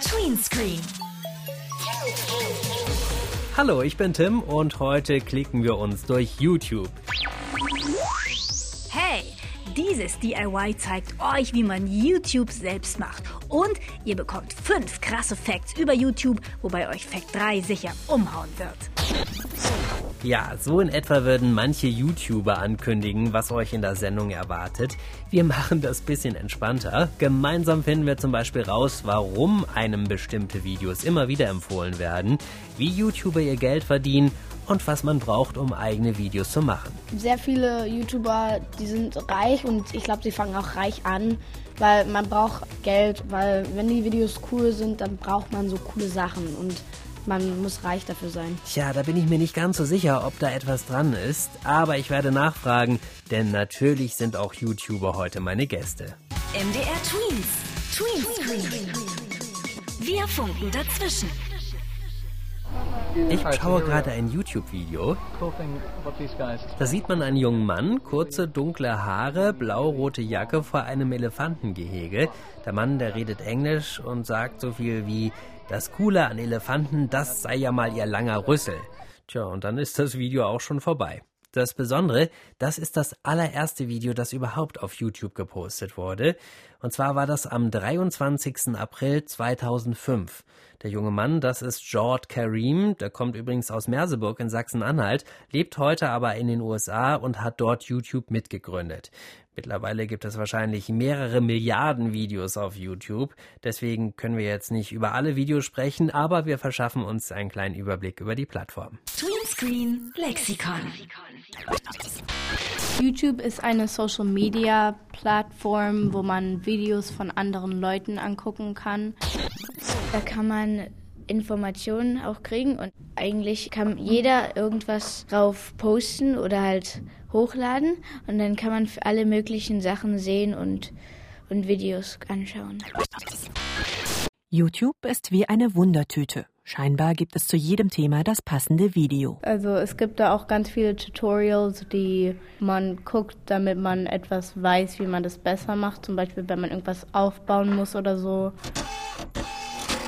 Tween Screen. Hallo, ich bin Tim und heute klicken wir uns durch YouTube. Dieses DIY zeigt euch, wie man YouTube selbst macht. Und ihr bekommt fünf krasse Facts über YouTube, wobei euch Fact 3 sicher umhauen wird. Ja, so in etwa würden manche YouTuber ankündigen, was euch in der Sendung erwartet. Wir machen das bisschen entspannter. Gemeinsam finden wir zum Beispiel raus, warum einem bestimmte Videos immer wieder empfohlen werden, wie YouTuber ihr Geld verdienen und was man braucht, um eigene Videos zu machen. Sehr viele YouTuber, die sind reich und ich glaube, sie fangen auch reich an, weil man braucht Geld, weil wenn die Videos cool sind, dann braucht man so coole Sachen und man muss reich dafür sein. Tja, da bin ich mir nicht ganz so sicher, ob da etwas dran ist, aber ich werde nachfragen, denn natürlich sind auch YouTuber heute meine Gäste. MDR Tweens. Tween Screen. Wir funken dazwischen. Ich schaue gerade ein YouTube-Video. Da sieht man einen jungen Mann, kurze dunkle Haare, blau-rote Jacke vor einem Elefantengehege. Der Mann, der redet Englisch und sagt so viel wie, das Coole an Elefanten, das sei ja mal ihr langer Rüssel. Tja, und dann ist das Video auch schon vorbei. Das Besondere, das ist das allererste Video, das überhaupt auf YouTube gepostet wurde. Und zwar war das am 23. April 2005. Der junge Mann, das ist Jord Karim, der kommt übrigens aus Merseburg in Sachsen-Anhalt, lebt heute aber in den USA und hat dort YouTube mitgegründet. Mittlerweile gibt es wahrscheinlich mehrere Milliarden Videos auf YouTube. Deswegen können wir jetzt nicht über alle Videos sprechen, aber wir verschaffen uns einen kleinen Überblick über die Plattform. Tweenscreen Lexikon. YouTube ist eine Social Media Plattform, wo man Videos von anderen Leuten angucken kann. Da kann man Informationen auch kriegen und eigentlich kann jeder irgendwas drauf posten oder halt hochladen und dann kann man für alle möglichen Sachen sehen und, und Videos anschauen. YouTube ist wie eine Wundertüte. Scheinbar gibt es zu jedem Thema das passende Video. Also es gibt da auch ganz viele Tutorials, die man guckt, damit man etwas weiß, wie man das besser macht. Zum Beispiel, wenn man irgendwas aufbauen muss oder so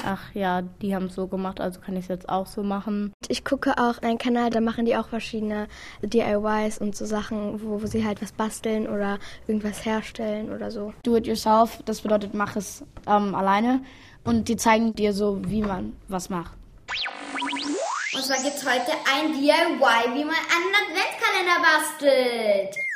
ach ja, die haben es so gemacht, also kann ich es jetzt auch so machen. Ich gucke auch einen Kanal, da machen die auch verschiedene DIYs und so Sachen, wo, wo sie halt was basteln oder irgendwas herstellen oder so. Do it yourself, das bedeutet, mach es ähm, alleine und die zeigen dir so, wie man was macht. Und zwar gibt es heute ein DIY, wie man einen Adventskalender bastelt.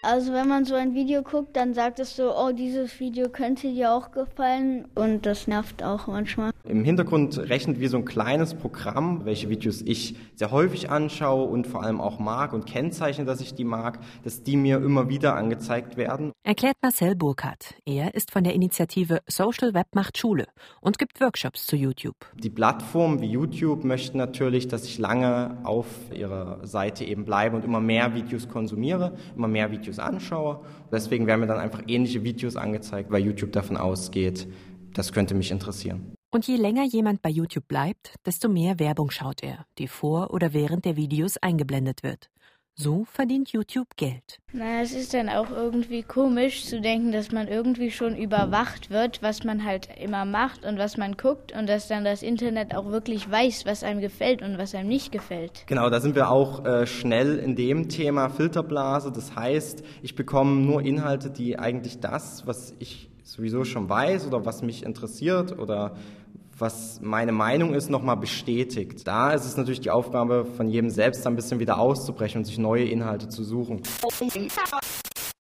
Also wenn man so ein Video guckt, dann sagt es so, oh, dieses Video könnte dir auch gefallen und das nervt auch manchmal. Im Hintergrund rechnet wie so ein kleines Programm, welche Videos ich sehr häufig anschaue und vor allem auch mag und kennzeichne, dass ich die mag, dass die mir immer wieder angezeigt werden. Erklärt Marcel Burkhardt. Er ist von der Initiative Social Web macht Schule und gibt Workshops zu YouTube. Die Plattformen wie YouTube möchten natürlich, dass ich lange auf ihrer Seite eben bleibe und immer mehr Videos konsumiere, immer mehr Videos Videos anschaue. Deswegen werden mir dann einfach ähnliche Videos angezeigt, weil YouTube davon ausgeht, das könnte mich interessieren. Und je länger jemand bei YouTube bleibt, desto mehr Werbung schaut er, die vor oder während der Videos eingeblendet wird. So verdient YouTube Geld. Na, es ist dann auch irgendwie komisch zu denken, dass man irgendwie schon überwacht wird, was man halt immer macht und was man guckt und dass dann das Internet auch wirklich weiß, was einem gefällt und was einem nicht gefällt. Genau, da sind wir auch äh, schnell in dem Thema Filterblase. Das heißt, ich bekomme nur Inhalte, die eigentlich das, was ich sowieso schon weiß oder was mich interessiert oder was meine Meinung ist, nochmal bestätigt. Da ist es natürlich die Aufgabe von jedem selbst, ein bisschen wieder auszubrechen und sich neue Inhalte zu suchen.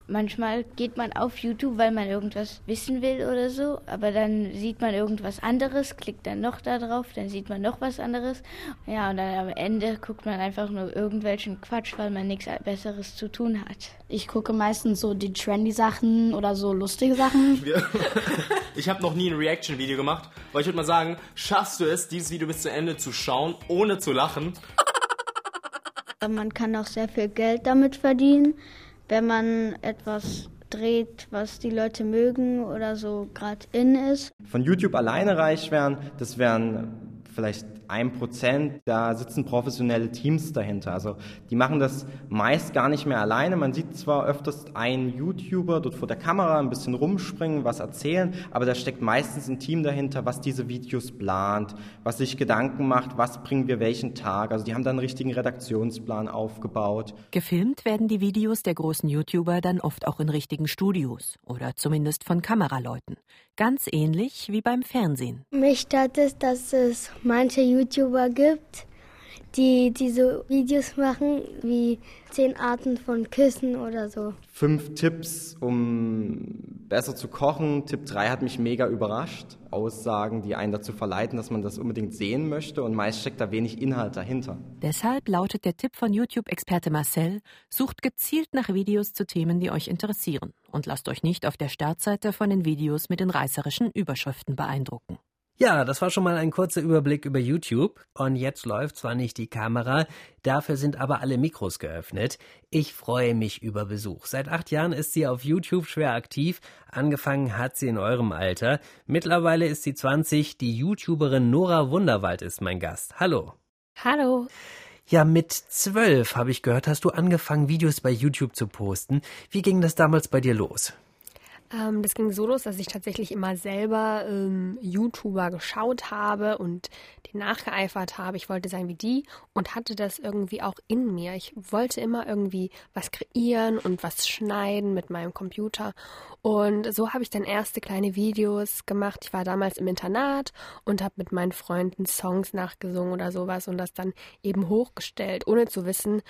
Manchmal geht man auf YouTube, weil man irgendwas wissen will oder so, aber dann sieht man irgendwas anderes, klickt dann noch da drauf, dann sieht man noch was anderes. Ja, und dann am Ende guckt man einfach nur irgendwelchen Quatsch, weil man nichts Besseres zu tun hat. Ich gucke meistens so die trendy Sachen oder so lustige Sachen. ich habe noch nie ein Reaction-Video gemacht, weil ich würde mal sagen, schaffst du es, dieses Video bis zu Ende zu schauen, ohne zu lachen? Man kann auch sehr viel Geld damit verdienen wenn man etwas dreht, was die Leute mögen oder so gerade in ist. Von YouTube alleine reich werden, das wären vielleicht ein Prozent, da sitzen professionelle Teams dahinter. Also die machen das meist gar nicht mehr alleine. Man sieht zwar öfters einen YouTuber dort vor der Kamera ein bisschen rumspringen, was erzählen, aber da steckt meistens ein Team dahinter, was diese Videos plant, was sich Gedanken macht, was bringen wir welchen Tag. Also die haben dann einen richtigen Redaktionsplan aufgebaut. Gefilmt werden die Videos der großen YouTuber dann oft auch in richtigen Studios oder zumindest von Kameraleuten. Ganz ähnlich wie beim Fernsehen. Mich stört es, dass es manche YouTuber gibt, die diese Videos machen, wie zehn Arten von Küssen oder so. Fünf Tipps, um besser zu kochen. Tipp 3 hat mich mega überrascht. Aussagen, die einen dazu verleiten, dass man das unbedingt sehen möchte und meist steckt da wenig Inhalt dahinter. Deshalb lautet der Tipp von YouTube-Experte Marcel, sucht gezielt nach Videos zu Themen, die euch interessieren und lasst euch nicht auf der Startseite von den Videos mit den reißerischen Überschriften beeindrucken. Ja, das war schon mal ein kurzer Überblick über YouTube. Und jetzt läuft zwar nicht die Kamera, dafür sind aber alle Mikros geöffnet. Ich freue mich über Besuch. Seit acht Jahren ist sie auf YouTube schwer aktiv. Angefangen hat sie in eurem Alter. Mittlerweile ist sie 20. Die YouTuberin Nora Wunderwald ist mein Gast. Hallo. Hallo. Ja, mit zwölf habe ich gehört, hast du angefangen, Videos bei YouTube zu posten. Wie ging das damals bei dir los? Ähm, das ging so los, dass ich tatsächlich immer selber ähm, YouTuber geschaut habe und den nachgeeifert habe. Ich wollte sein wie die und hatte das irgendwie auch in mir. Ich wollte immer irgendwie was kreieren und was schneiden mit meinem Computer. Und so habe ich dann erste kleine Videos gemacht. Ich war damals im Internat und habe mit meinen Freunden Songs nachgesungen oder sowas und das dann eben hochgestellt, ohne zu wissen,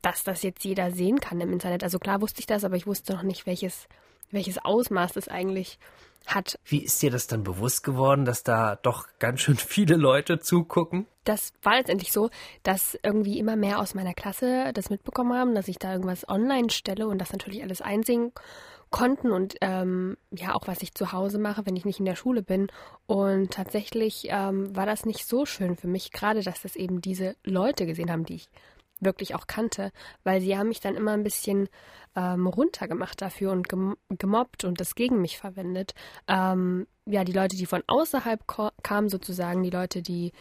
dass das jetzt jeder sehen kann im Internet. Also klar wusste ich das, aber ich wusste noch nicht, welches welches Ausmaß das eigentlich hat. Wie ist dir das dann bewusst geworden, dass da doch ganz schön viele Leute zugucken? Das war letztendlich so, dass irgendwie immer mehr aus meiner Klasse das mitbekommen haben, dass ich da irgendwas online stelle und das natürlich alles einsehen konnten und ähm, ja auch was ich zu Hause mache, wenn ich nicht in der Schule bin. Und tatsächlich ähm, war das nicht so schön für mich, gerade dass das eben diese Leute gesehen haben, die ich wirklich auch kannte, weil sie haben mich dann immer ein bisschen ähm, runtergemacht dafür und gemobbt und das gegen mich verwendet. Ähm, ja, die Leute, die von außerhalb kamen, sozusagen, die Leute, die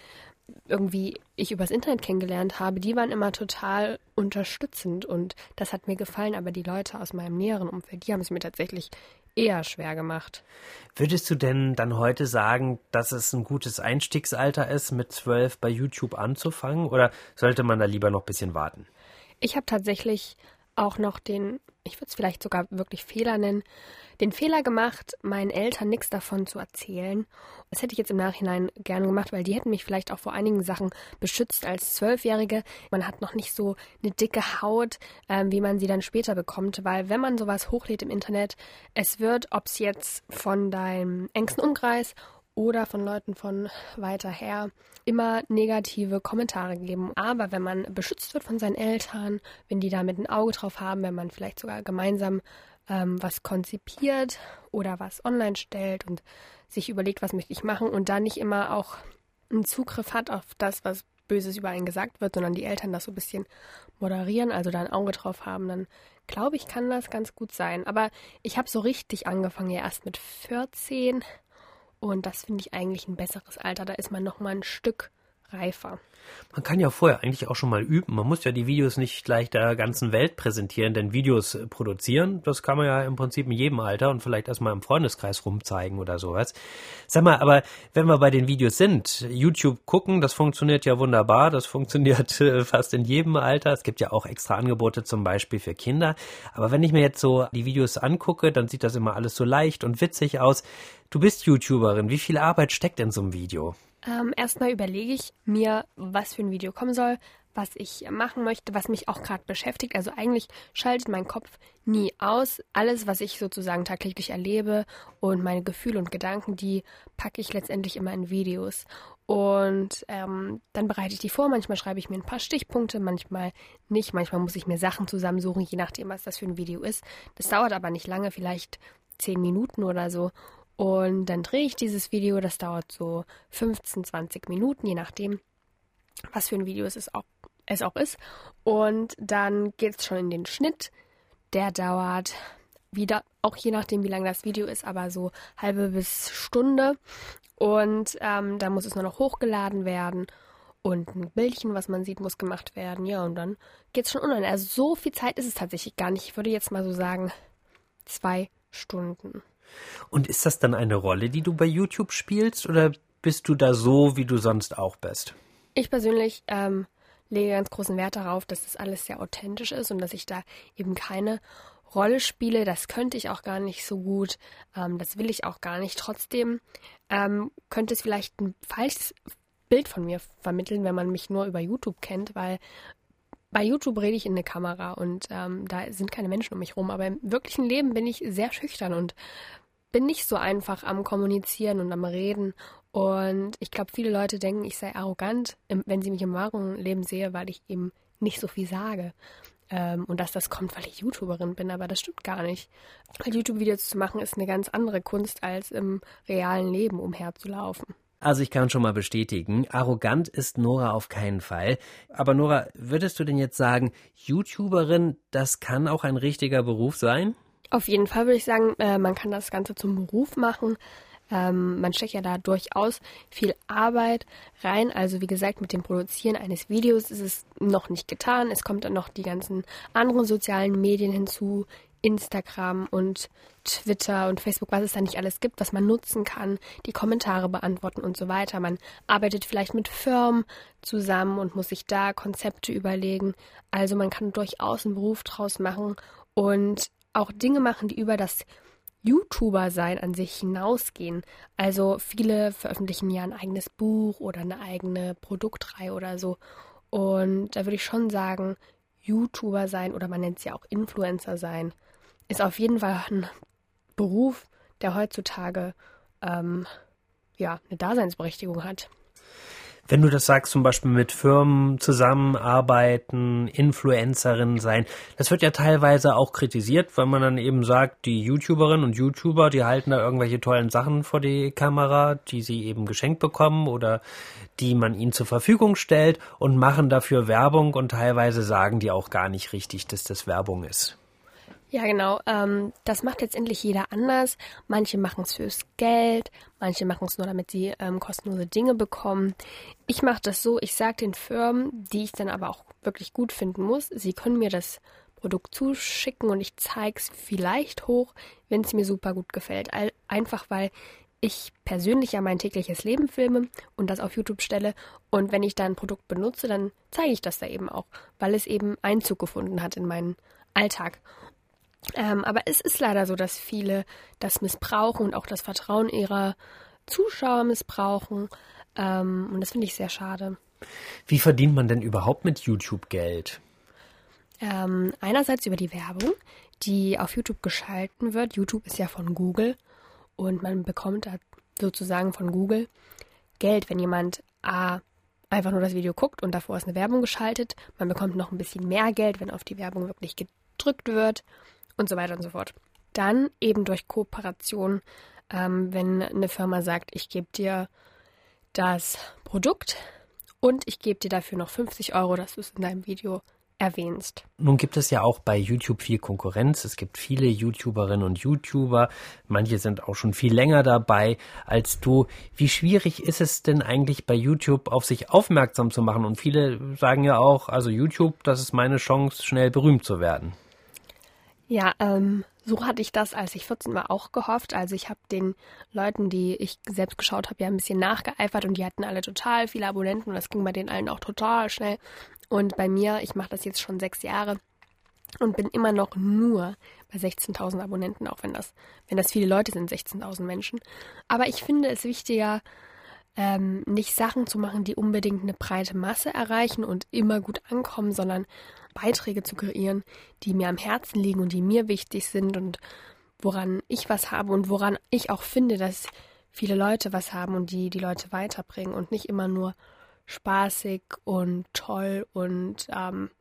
irgendwie ich übers Internet kennengelernt habe, die waren immer total unterstützend und das hat mir gefallen, aber die Leute aus meinem näheren Umfeld, die haben es mir tatsächlich eher schwer gemacht. Würdest du denn dann heute sagen, dass es ein gutes Einstiegsalter ist, mit zwölf bei YouTube anzufangen oder sollte man da lieber noch ein bisschen warten? Ich habe tatsächlich auch noch den, ich würde es vielleicht sogar wirklich Fehler nennen, den Fehler gemacht, meinen Eltern nichts davon zu erzählen. Das hätte ich jetzt im Nachhinein gerne gemacht, weil die hätten mich vielleicht auch vor einigen Sachen beschützt als Zwölfjährige. Man hat noch nicht so eine dicke Haut, ähm, wie man sie dann später bekommt, weil wenn man sowas hochlädt im Internet, es wird, ob es jetzt von deinem engsten Umkreis oder von Leuten von weiter her immer negative Kommentare geben. Aber wenn man beschützt wird von seinen Eltern, wenn die damit ein Auge drauf haben, wenn man vielleicht sogar gemeinsam ähm, was konzipiert oder was online stellt und sich überlegt, was möchte ich machen und dann nicht immer auch einen Zugriff hat auf das, was Böses über einen gesagt wird, sondern die Eltern das so ein bisschen moderieren, also da ein Auge drauf haben, dann glaube ich, kann das ganz gut sein. Aber ich habe so richtig angefangen, ja erst mit 14 und das finde ich eigentlich ein besseres Alter. Da ist man noch mal ein Stück reifer. Man kann ja vorher eigentlich auch schon mal üben. Man muss ja die Videos nicht gleich der ganzen Welt präsentieren, denn Videos produzieren, das kann man ja im Prinzip in jedem Alter und vielleicht erstmal im Freundeskreis rumzeigen oder sowas. Sag mal, aber wenn wir bei den Videos sind, YouTube gucken, das funktioniert ja wunderbar, das funktioniert äh, fast in jedem Alter. Es gibt ja auch extra Angebote zum Beispiel für Kinder. Aber wenn ich mir jetzt so die Videos angucke, dann sieht das immer alles so leicht und witzig aus. Du bist YouTuberin. Wie viel Arbeit steckt in so einem Video? Ähm, erstmal überlege ich mir, was für ein Video kommen soll, was ich machen möchte, was mich auch gerade beschäftigt. Also eigentlich schaltet mein Kopf nie aus. Alles, was ich sozusagen tagtäglich erlebe und meine Gefühle und Gedanken, die packe ich letztendlich immer in Videos. Und ähm, dann bereite ich die vor. Manchmal schreibe ich mir ein paar Stichpunkte, manchmal nicht. Manchmal muss ich mir Sachen zusammensuchen, je nachdem, was das für ein Video ist. Das dauert aber nicht lange, vielleicht zehn Minuten oder so. Und dann drehe ich dieses Video, das dauert so 15, 20 Minuten, je nachdem, was für ein Video es auch, es auch ist. Und dann geht es schon in den Schnitt. Der dauert wieder, auch je nachdem, wie lang das Video ist, aber so halbe bis Stunde. Und ähm, dann muss es nur noch hochgeladen werden. Und ein Bildchen, was man sieht, muss gemacht werden. Ja, und dann geht es schon online. Also so viel Zeit ist es tatsächlich gar nicht. Ich würde jetzt mal so sagen, zwei Stunden. Und ist das dann eine Rolle, die du bei YouTube spielst? Oder bist du da so, wie du sonst auch bist? Ich persönlich ähm, lege ganz großen Wert darauf, dass das alles sehr authentisch ist und dass ich da eben keine Rolle spiele. Das könnte ich auch gar nicht so gut. Ähm, das will ich auch gar nicht. Trotzdem ähm, könnte es vielleicht ein falsches Bild von mir vermitteln, wenn man mich nur über YouTube kennt, weil bei YouTube rede ich in eine Kamera und ähm, da sind keine Menschen um mich rum. Aber im wirklichen Leben bin ich sehr schüchtern und bin nicht so einfach am Kommunizieren und am Reden. Und ich glaube, viele Leute denken, ich sei arrogant, wenn sie mich im wahren Leben sehe, weil ich eben nicht so viel sage. Ähm, und dass das kommt, weil ich YouTuberin bin, aber das stimmt gar nicht. YouTube-Videos zu machen ist eine ganz andere Kunst, als im realen Leben umherzulaufen. Also ich kann schon mal bestätigen, arrogant ist Nora auf keinen Fall. Aber Nora, würdest du denn jetzt sagen, YouTuberin, das kann auch ein richtiger Beruf sein? Auf jeden Fall würde ich sagen, äh, man kann das Ganze zum Beruf machen. Ähm, man steckt ja da durchaus viel Arbeit rein. Also wie gesagt, mit dem Produzieren eines Videos ist es noch nicht getan. Es kommt dann noch die ganzen anderen sozialen Medien hinzu, Instagram und Twitter und Facebook, was es da nicht alles gibt, was man nutzen kann, die Kommentare beantworten und so weiter. Man arbeitet vielleicht mit Firmen zusammen und muss sich da Konzepte überlegen. Also man kann durchaus einen Beruf draus machen und auch Dinge machen, die über das YouTuber-Sein an sich hinausgehen. Also viele veröffentlichen ja ein eigenes Buch oder eine eigene Produktreihe oder so. Und da würde ich schon sagen, YouTuber sein oder man nennt es ja auch Influencer sein, ist auf jeden Fall ein Beruf, der heutzutage ähm, ja eine Daseinsberechtigung hat. Wenn du das sagst, zum Beispiel mit Firmen zusammenarbeiten, Influencerin sein, das wird ja teilweise auch kritisiert, weil man dann eben sagt, die YouTuberinnen und YouTuber, die halten da irgendwelche tollen Sachen vor die Kamera, die sie eben geschenkt bekommen oder die man ihnen zur Verfügung stellt und machen dafür Werbung und teilweise sagen die auch gar nicht richtig, dass das Werbung ist. Ja, genau. Ähm, das macht letztendlich jeder anders. Manche machen es fürs Geld, manche machen es nur, damit sie ähm, kostenlose Dinge bekommen. Ich mache das so, ich sage den Firmen, die ich dann aber auch wirklich gut finden muss, sie können mir das Produkt zuschicken und ich zeige es vielleicht hoch, wenn es mir super gut gefällt. Einfach weil ich persönlich ja mein tägliches Leben filme und das auf YouTube stelle. Und wenn ich da ein Produkt benutze, dann zeige ich das da eben auch, weil es eben Einzug gefunden hat in meinen Alltag. Ähm, aber es ist leider so, dass viele das missbrauchen und auch das Vertrauen ihrer Zuschauer missbrauchen. Ähm, und das finde ich sehr schade. Wie verdient man denn überhaupt mit YouTube Geld? Ähm, einerseits über die Werbung, die auf YouTube geschalten wird. YouTube ist ja von Google und man bekommt da sozusagen von Google Geld, wenn jemand A einfach nur das Video guckt und davor ist eine Werbung geschaltet. Man bekommt noch ein bisschen mehr Geld, wenn auf die Werbung wirklich gedrückt wird und so weiter und so fort. Dann eben durch Kooperation, ähm, wenn eine Firma sagt, ich gebe dir das Produkt und ich gebe dir dafür noch 50 Euro, dass du es in deinem Video erwähnst. Nun gibt es ja auch bei YouTube viel Konkurrenz. Es gibt viele YouTuberinnen und YouTuber. Manche sind auch schon viel länger dabei als du. Wie schwierig ist es denn eigentlich bei YouTube auf sich aufmerksam zu machen? Und viele sagen ja auch, also YouTube, das ist meine Chance, schnell berühmt zu werden. Ja, ähm, so hatte ich das, als ich 14 war, auch gehofft. Also ich habe den Leuten, die ich selbst geschaut habe, ja ein bisschen nachgeeifert und die hatten alle total viele Abonnenten und das ging bei denen allen auch total schnell. Und bei mir, ich mache das jetzt schon sechs Jahre und bin immer noch nur bei 16.000 Abonnenten, auch wenn das, wenn das viele Leute sind, 16.000 Menschen. Aber ich finde es wichtiger, ähm, nicht Sachen zu machen, die unbedingt eine breite Masse erreichen und immer gut ankommen, sondern Beiträge zu kreieren, die mir am Herzen liegen und die mir wichtig sind und woran ich was habe und woran ich auch finde, dass viele Leute was haben und die die Leute weiterbringen und nicht immer nur spaßig und toll und ähm,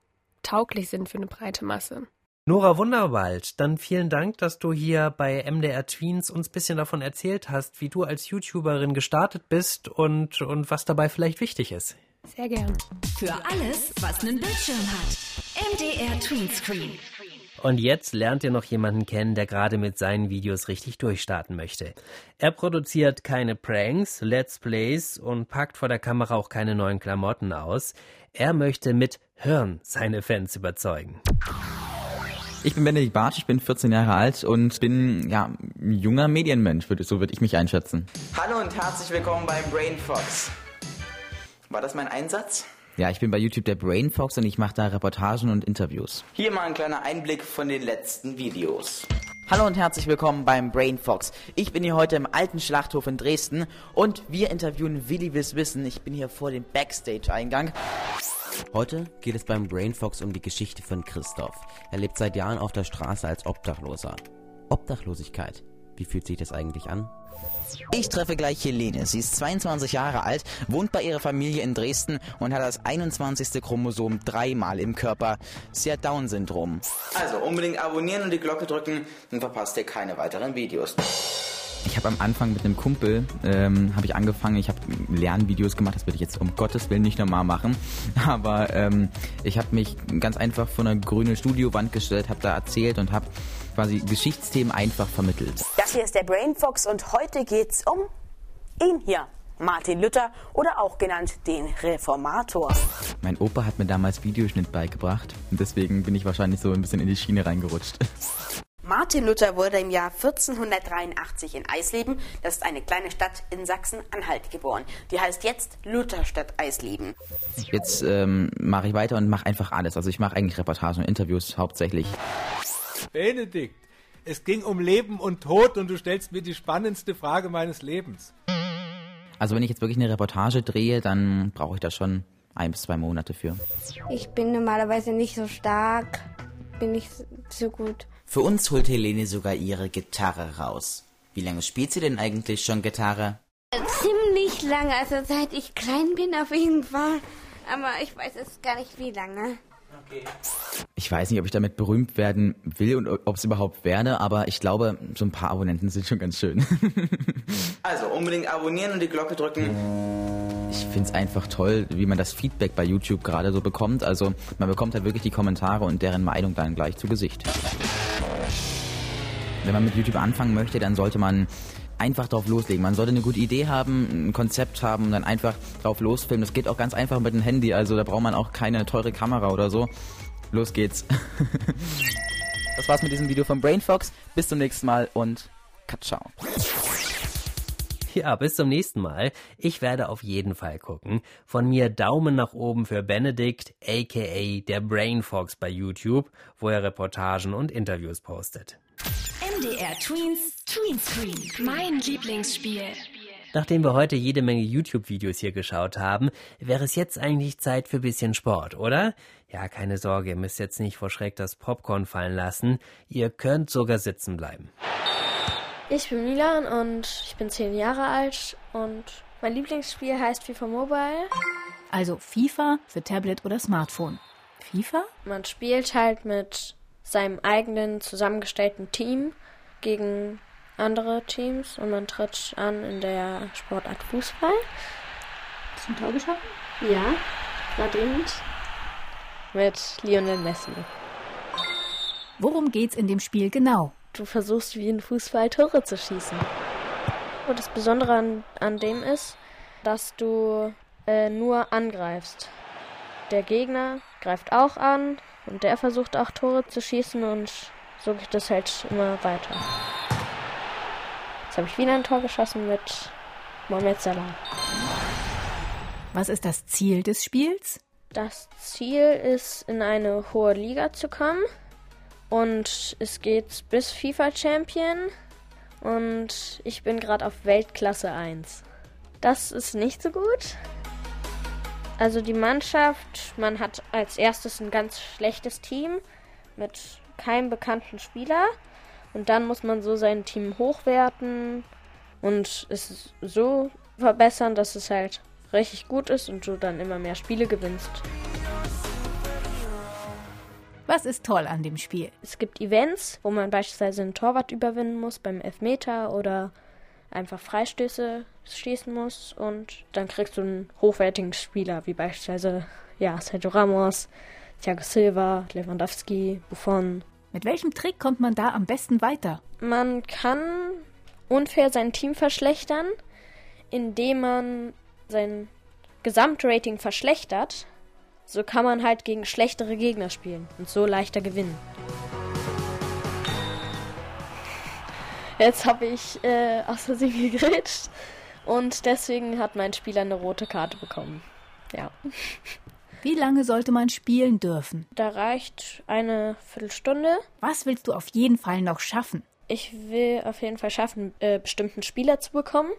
tauglich sind für eine breite Masse. Nora Wunderwald, dann vielen Dank, dass du hier bei MDR Tweens uns ein bisschen davon erzählt hast, wie du als YouTuberin gestartet bist und, und was dabei vielleicht wichtig ist. Sehr gern. Für alles, was einen Bildschirm hat. MDR Tweenscreen. Und jetzt lernt ihr noch jemanden kennen, der gerade mit seinen Videos richtig durchstarten möchte. Er produziert keine Pranks, Let's Plays und packt vor der Kamera auch keine neuen Klamotten aus. Er möchte mit Hirn seine Fans überzeugen. Ich bin Benedikt Bartsch, ich bin 14 Jahre alt und bin ja ein junger Medienmensch, so würde ich mich einschätzen. Hallo und herzlich willkommen beim Brain Fox. War das mein Einsatz? Ja, ich bin bei YouTube der Brain Fox und ich mache da Reportagen und Interviews. Hier mal ein kleiner Einblick von den letzten Videos. Hallo und herzlich willkommen beim Brain Fox. Ich bin hier heute im alten Schlachthof in Dresden und wir interviewen Willi Wiss Wissen. Ich bin hier vor dem Backstage-Eingang. Heute geht es beim Brain Fox um die Geschichte von Christoph. Er lebt seit Jahren auf der Straße als Obdachloser. Obdachlosigkeit. Wie fühlt sich das eigentlich an? Ich treffe gleich Helene. Sie ist 22 Jahre alt, wohnt bei ihrer Familie in Dresden und hat das 21. Chromosom dreimal im Körper. Sie hat Down-Syndrom. Also unbedingt abonnieren und die Glocke drücken, dann verpasst ihr keine weiteren Videos. Ich habe am Anfang mit einem Kumpel ähm, habe ich angefangen. Ich habe Lernvideos gemacht. Das würde ich jetzt um Gottes Willen nicht nochmal machen. Aber ähm, ich habe mich ganz einfach vor einer grünen Studiowand gestellt, habe da erzählt und habe quasi Geschichtsthemen einfach vermittelt. Das hier ist der Brainfox und heute geht's um ihn hier. Martin Luther oder auch genannt den Reformator. Mein Opa hat mir damals Videoschnitt beigebracht und deswegen bin ich wahrscheinlich so ein bisschen in die Schiene reingerutscht. Martin Luther wurde im Jahr 1483 in Eisleben, das ist eine kleine Stadt in Sachsen-Anhalt, geboren. Die heißt jetzt Lutherstadt Eisleben. Jetzt ähm, mache ich weiter und mache einfach alles. Also ich mache eigentlich Reportagen und Interviews hauptsächlich. Benedikt, es ging um Leben und Tod und du stellst mir die spannendste Frage meines Lebens. Also wenn ich jetzt wirklich eine Reportage drehe, dann brauche ich da schon ein bis zwei Monate für. Ich bin normalerweise nicht so stark, bin nicht so gut. Für uns holt Helene sogar ihre Gitarre raus. Wie lange spielt sie denn eigentlich schon Gitarre? Ziemlich lange, also seit ich klein bin auf jeden Fall. Aber ich weiß es gar nicht wie lange. Okay. Ich weiß nicht, ob ich damit berühmt werden will und ob es überhaupt werde, aber ich glaube, so ein paar Abonnenten sind schon ganz schön. also unbedingt abonnieren und die Glocke drücken. Ich finde es einfach toll, wie man das Feedback bei YouTube gerade so bekommt. Also man bekommt halt wirklich die Kommentare und deren Meinung dann gleich zu Gesicht. Wenn man mit YouTube anfangen möchte, dann sollte man einfach drauf loslegen. Man sollte eine gute Idee haben, ein Konzept haben und dann einfach drauf losfilmen. Das geht auch ganz einfach mit dem Handy, also da braucht man auch keine teure Kamera oder so. Los geht's. das war's mit diesem Video von Brainfox. Bis zum nächsten Mal und ciao. Ja, bis zum nächsten Mal. Ich werde auf jeden Fall gucken. Von mir Daumen nach oben für Benedikt, aka der Brainfox bei YouTube, wo er Reportagen und Interviews postet. MDR Tweens Tweenscreen. Mein Lieblingsspiel. Nachdem wir heute jede Menge YouTube-Videos hier geschaut haben, wäre es jetzt eigentlich Zeit für bisschen Sport, oder? Ja, keine Sorge, ihr müsst jetzt nicht vor Schreck das Popcorn fallen lassen. Ihr könnt sogar sitzen bleiben. Ich bin Milan und ich bin zehn Jahre alt und mein Lieblingsspiel heißt FIFA Mobile. Also FIFA für Tablet oder Smartphone. FIFA? Man spielt halt mit seinem eigenen zusammengestellten Team gegen andere Teams und man tritt an in der Sportart Fußball. Hast du ein Tor geschossen? Ja, gerade eben. Mit Lionel Messi. Worum geht's in dem Spiel genau? Du versuchst wie in Fußball Tore zu schießen. Und das Besondere an, an dem ist, dass du äh, nur angreifst. Der Gegner greift auch an und der versucht auch Tore zu schießen und so geht es halt immer weiter. Jetzt habe ich wieder ein Tor geschossen mit Mohamed Salah. Was ist das Ziel des Spiels? Das Ziel ist, in eine hohe Liga zu kommen. Und es geht bis FIFA Champion. Und ich bin gerade auf Weltklasse 1. Das ist nicht so gut. Also die Mannschaft, man hat als erstes ein ganz schlechtes Team mit keinem bekannten Spieler. Und dann muss man so sein Team hochwerten und es so verbessern, dass es halt richtig gut ist und du dann immer mehr Spiele gewinnst. Was ist toll an dem Spiel? Es gibt Events, wo man beispielsweise einen Torwart überwinden muss beim Elfmeter oder einfach Freistöße schießen muss und dann kriegst du einen hochwertigen Spieler, wie beispielsweise ja, Sergio Ramos, Thiago Silva, Lewandowski, Buffon. Mit welchem Trick kommt man da am besten weiter? Man kann unfair sein Team verschlechtern, indem man sein Gesamtrating verschlechtert. So kann man halt gegen schlechtere Gegner spielen und so leichter gewinnen. Jetzt habe ich äh, aus Versehen gegrätscht und deswegen hat mein Spieler eine rote Karte bekommen. Ja. Wie lange sollte man spielen dürfen? Da reicht eine Viertelstunde. Was willst du auf jeden Fall noch schaffen? Ich will auf jeden Fall schaffen, äh, bestimmten Spieler zu bekommen.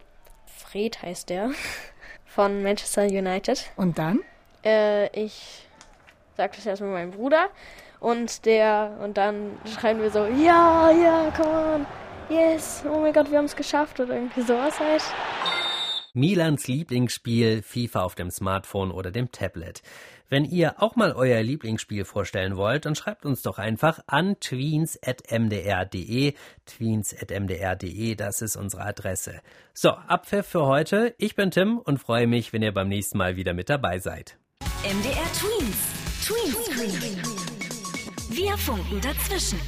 Fred heißt der. Von Manchester United. Und dann? Äh, ich sag das erstmal meinem Bruder. Und der, und dann schreien wir so, ja, ja, come on yes, oh mein Gott, wir haben es geschafft oder irgendwie sowas halt. Milans Lieblingsspiel FIFA auf dem Smartphone oder dem Tablet. Wenn ihr auch mal euer Lieblingsspiel vorstellen wollt, dann schreibt uns doch einfach an tweens.mdr.de. Tweens.mdr.de, das ist unsere Adresse. So, Abpfiff für heute. Ich bin Tim und freue mich, wenn ihr beim nächsten Mal wieder mit dabei seid. MDR Tweens. Tweens. Wir funken dazwischen.